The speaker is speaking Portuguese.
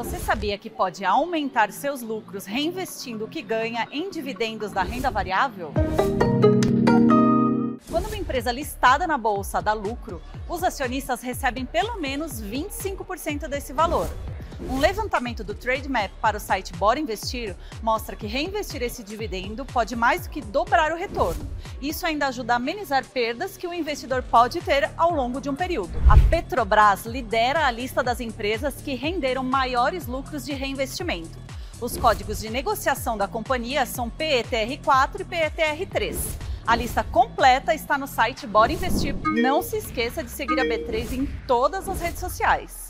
Você sabia que pode aumentar seus lucros reinvestindo o que ganha em dividendos da renda variável? Quando uma empresa listada na bolsa dá lucro, os acionistas recebem pelo menos 25% desse valor. Um levantamento do Trademap para o site Bora Investir mostra que reinvestir esse dividendo pode mais do que dobrar o retorno. Isso ainda ajuda a amenizar perdas que o investidor pode ter ao longo de um período. A Petrobras lidera a lista das empresas que renderam maiores lucros de reinvestimento. Os códigos de negociação da companhia são PETR4 e PETR3. A lista completa está no site Bora Investir. Não se esqueça de seguir a B3 em todas as redes sociais.